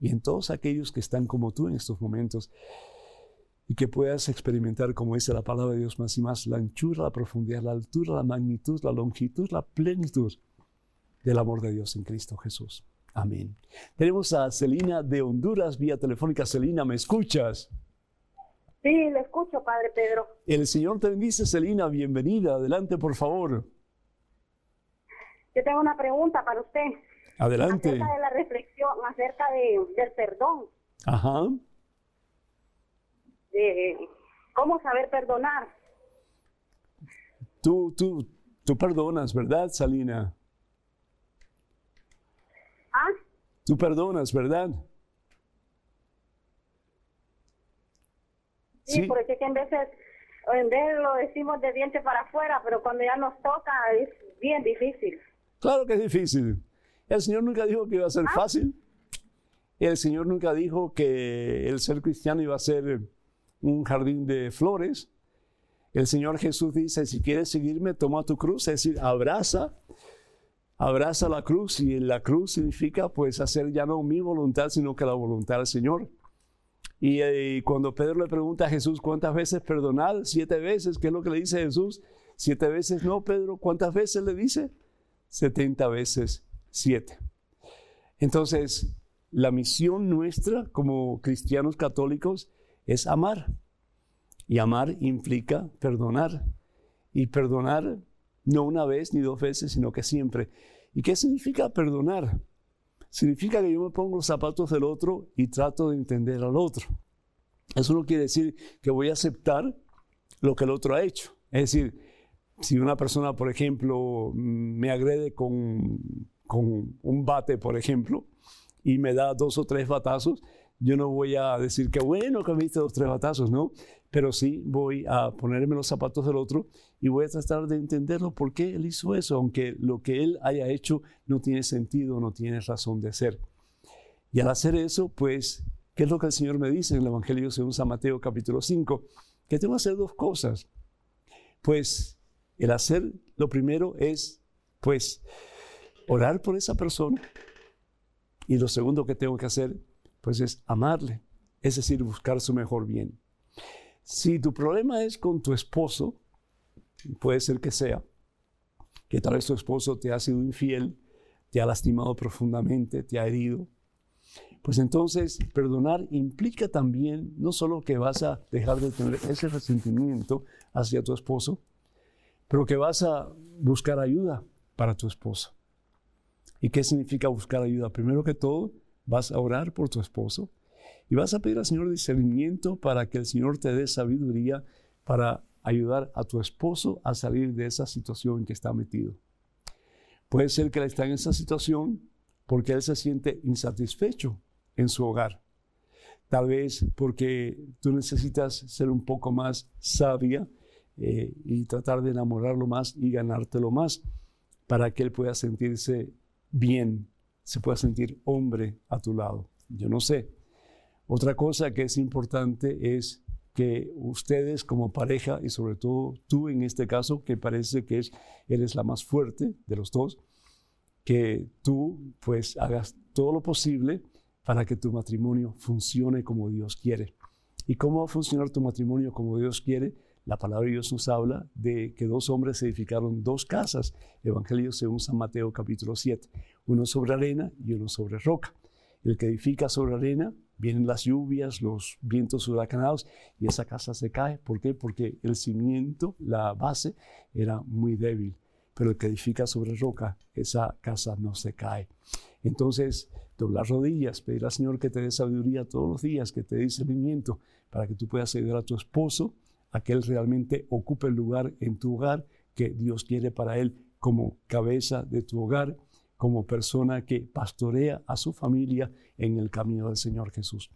S1: y en todos aquellos que están como tú en estos momentos y que puedas experimentar, como dice la palabra de Dios más y más, la anchura, la profundidad, la altura, la magnitud, la longitud, la plenitud del amor de Dios en Cristo Jesús. Amén. Tenemos a Celina de Honduras vía telefónica. Celina, ¿me escuchas?
S5: Sí, le escucho, Padre Pedro.
S1: El Señor te bendice, Celina. Bienvenida. Adelante, por favor.
S5: Yo tengo una pregunta para usted.
S1: Adelante.
S5: Acerca de la reflexión, acerca de, del perdón.
S1: Ajá.
S5: De cómo saber perdonar.
S1: Tú, tú, tú perdonas, ¿verdad, Salina?
S5: ¿Ah?
S1: Tú perdonas, ¿verdad?
S5: Sí, porque que en veces, en vez lo decimos de diente para afuera, pero cuando ya nos toca es bien difícil.
S1: Claro que es difícil. El Señor nunca dijo que iba a ser
S5: ¿Ah?
S1: fácil. El Señor nunca dijo que el ser cristiano iba a ser un jardín de flores. El Señor Jesús dice, si quieres seguirme, toma tu cruz, es decir, abraza, abraza la cruz y la cruz significa pues hacer ya no mi voluntad, sino que la voluntad del Señor. Y, eh, cuando Pedro le pregunta a Jesús cuántas veces perdonar, siete veces, ¿qué es lo que le dice Jesús? Siete veces no, Pedro, ¿cuántas veces le dice? Setenta veces siete. Entonces, la misión nuestra como cristianos católicos es amar. Y amar implica perdonar. Y perdonar no una vez ni dos veces, sino que siempre. ¿Y qué significa perdonar? Significa que yo me pongo los zapatos del otro y trato de entender al otro. Eso no quiere decir que voy a aceptar lo que el otro ha hecho. Es decir, si una persona, por ejemplo, me agrede con, con un bate, por ejemplo, y me da dos o tres batazos, yo no voy a decir que bueno que me diste dos tres batazos, no, pero sí voy a ponerme los zapatos del otro y voy a tratar de entenderlo por qué él hizo eso, aunque lo que él haya hecho no tiene sentido, no tiene razón de ser. Y al hacer eso, pues, ¿qué es lo que el Señor me dice en el Evangelio según San Mateo capítulo 5? Que tengo que hacer dos cosas. Pues el hacer lo primero es, pues, orar por esa persona. Y lo segundo que tengo que hacer, pues, es amarle, es decir, buscar su mejor bien. Si tu problema es con tu esposo, puede ser que sea, que tal vez tu esposo te ha sido infiel, te ha lastimado profundamente, te ha herido, pues entonces perdonar implica también no solo que vas a dejar de tener ese resentimiento hacia tu esposo, pero que vas a buscar ayuda para tu esposo. ¿Y qué significa buscar ayuda? Primero que todo, vas a orar por tu esposo y vas a pedir al Señor discernimiento para que el Señor te dé sabiduría para ayudar a tu esposo a salir de esa situación en que está metido. Puede ser que él está en esa situación porque él se siente insatisfecho en su hogar. Tal vez porque tú necesitas ser un poco más sabia eh, y tratar de enamorarlo más y ganártelo más para que él pueda sentirse bien, se pueda sentir hombre a tu lado. Yo no sé. Otra cosa que es importante es que ustedes como pareja y sobre todo tú en este caso, que parece que es, eres la más fuerte de los dos, que tú pues hagas todo lo posible para que tu matrimonio funcione como Dios quiere. ¿Y cómo va a funcionar tu matrimonio como Dios quiere? La palabra de Dios nos habla de que dos hombres edificaron dos casas. Evangelio según San Mateo capítulo 7. Uno sobre arena y uno sobre roca. El que edifica sobre arena vienen las lluvias, los vientos huracanados y esa casa se cae. ¿Por qué? Porque el cimiento, la base, era muy débil. Pero el que edifica sobre roca, esa casa no se cae. Entonces, doblar rodillas, pedir al Señor que te dé sabiduría todos los días, que te dé discernimiento para que tú puedas ayudar a tu esposo a que él realmente ocupe el lugar en tu hogar que Dios quiere para él como cabeza de tu hogar, como persona que pastorea a su familia en el camino del Señor Jesús.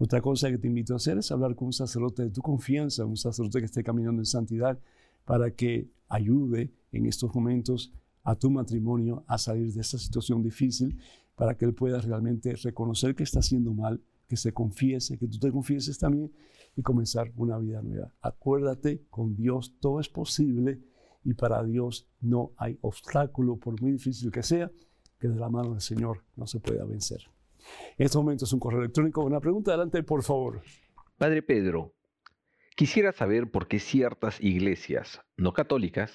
S1: Otra cosa que te invito a hacer es hablar con un sacerdote de tu confianza, un sacerdote que esté caminando en santidad, para que ayude en estos momentos a tu matrimonio a salir de esta situación difícil, para que él pueda realmente reconocer que está haciendo mal, que se confiese, que tú te confieses también y comenzar una vida nueva. Acuérdate, con Dios todo es posible y para Dios no hay obstáculo, por muy difícil que sea, que de la mano del Señor no se pueda vencer. En este momento es un correo electrónico. Una pregunta adelante, por favor.
S3: Padre Pedro, quisiera saber por qué ciertas iglesias no católicas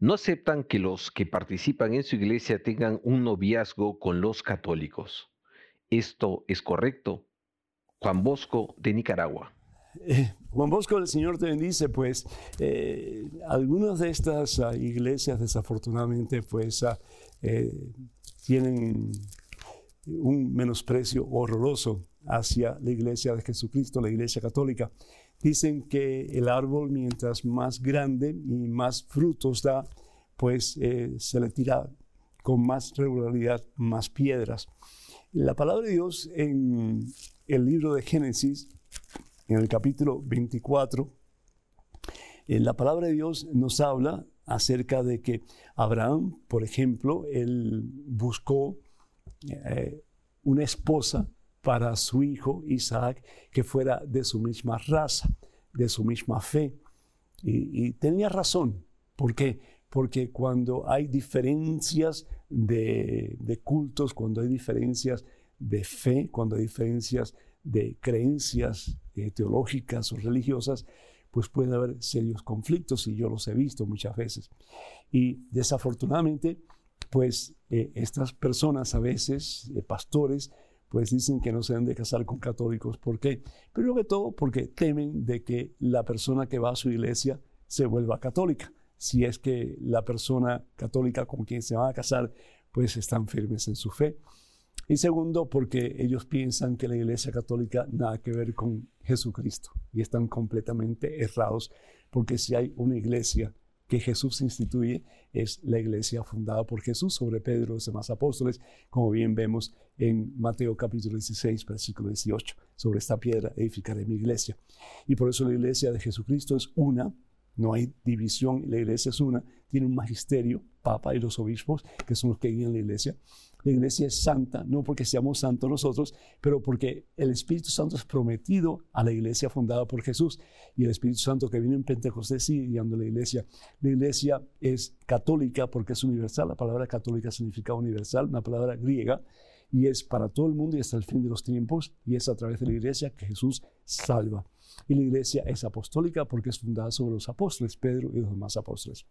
S3: no aceptan que los que participan en su iglesia tengan un noviazgo con los católicos. ¿Esto es correcto? Juan Bosco de Nicaragua.
S1: Eh, Juan Bosco, el Señor te bendice, pues eh, algunas de estas ah, iglesias desafortunadamente pues ah, eh, tienen un menosprecio horroroso hacia la iglesia de Jesucristo, la iglesia católica. Dicen que el árbol mientras más grande y más frutos da, pues se le tira con más regularidad más piedras. La palabra de Dios en el libro de Génesis en el capítulo 24, eh, la palabra de Dios nos habla acerca de que Abraham, por ejemplo, él buscó eh, una esposa para su hijo Isaac que fuera de su misma raza, de su misma fe. Y, tenía razón. ¿Por qué? Porque cuando hay diferencias de, cultos, cuando hay diferencias de fe, cuando hay diferencias de creencias eh, teológicas o religiosas, pues puede haber serios conflictos y yo los he visto muchas veces. Y desafortunadamente, pues eh, estas personas a veces, eh, pastores, pues dicen que no se deben de casar con católicos. ¿Por qué? Primero que todo porque temen de que la persona que va a su iglesia se vuelva católica. Si es que la persona católica con quien se van a casar, pues están firmes en su fe. Y segundo, porque ellos piensan que la Iglesia Católica nada que ver con Jesucristo y están completamente errados, porque si hay una iglesia que Jesús instituye, es la iglesia fundada por Jesús sobre Pedro y los demás apóstoles, como bien vemos en Mateo capítulo 16, versículo 18. Sobre esta piedra edificaré mi iglesia. Y por eso la iglesia de Jesucristo es una, no hay división, la iglesia es una, tiene un magisterio, papa y los obispos, que son los que guían la iglesia. La iglesia es santa, no porque seamos santos nosotros, pero porque el Espíritu Santo es prometido a la iglesia fundada por Jesús. Y el Espíritu Santo que viene en Pentecostés sigue guiando la iglesia. La iglesia es católica porque es universal. La palabra católica significa universal, una palabra griega, y es para todo el mundo y hasta el fin de los tiempos. Y es a través de la iglesia que Jesús salva. Y la iglesia es apostólica porque es fundada sobre los apóstoles, Pedro y los demás apóstoles.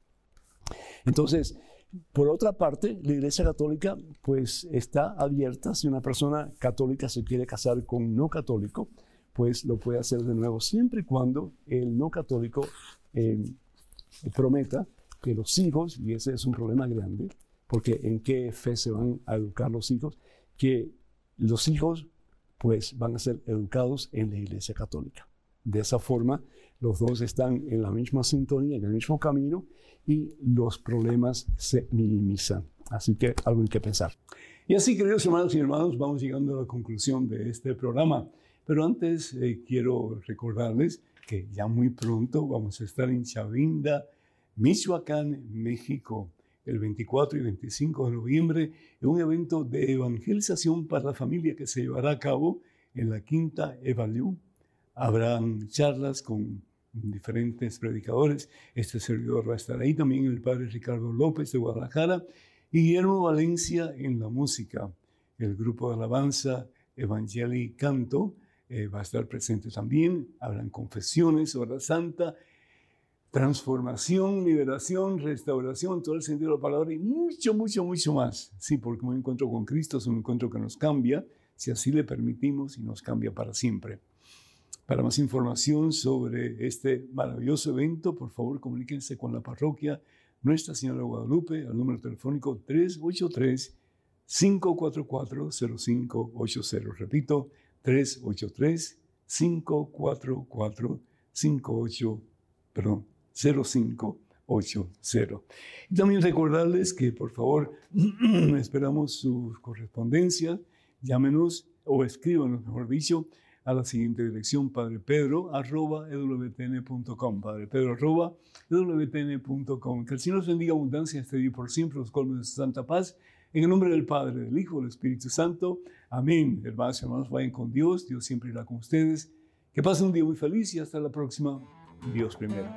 S1: Entonces, por otra parte, la Iglesia Católica pues está abierta. Si una persona católica se quiere casar con un no católico, pues lo puede hacer de nuevo, siempre y cuando el no católico eh, prometa que los hijos, y ese es un problema grande, porque en qué fe se van a educar los hijos, que los hijos pues van a ser educados en la Iglesia Católica. De esa forma, los dos están en la misma sintonía, en el mismo camino, y los problemas se minimizan. Así que algo hay que pensar. Y así, queridos hermanos y hermanos, vamos llegando a la conclusión de este programa. Pero antes eh, quiero recordarles que ya muy pronto vamos a estar en Chavinda, Michoacán, México, el 24 y 25 de noviembre, en un evento de evangelización para la familia que se llevará a cabo en la Quinta Evaliú. Habrán charlas con diferentes predicadores. Este servidor va a estar ahí también el padre Ricardo López de Guadalajara y Guillermo Valencia en la música. El grupo de alabanza Evangelii Canto eh, va a estar presente también. Habrán confesiones, hora santa, transformación, liberación, restauración, todo el sentido de la palabra y mucho, mucho, mucho más. Sí, porque un encuentro con Cristo es un encuentro que nos cambia, si así le permitimos y nos cambia para siempre. Para más información sobre este maravilloso evento, por favor comuníquense con la parroquia Nuestra Señora Guadalupe al número telefónico 383-544-0580. Repito, 383-544-58, perdón, 0580. Y también recordarles que por favor (clears throat) esperamos su correspondencia, llámenos o escríbanos, mejor dicho, a la siguiente dirección, Padre Pedro, arroba arroba. Que el Señor nos bendiga abundancia este día por siempre, los colmos de su santa paz. En el nombre del Padre, del Hijo, del Espíritu Santo. Amén. Hermanos y hermanos, vayan con Dios. Dios siempre irá con ustedes. Que pasen un día muy feliz y hasta la próxima. Dios primero.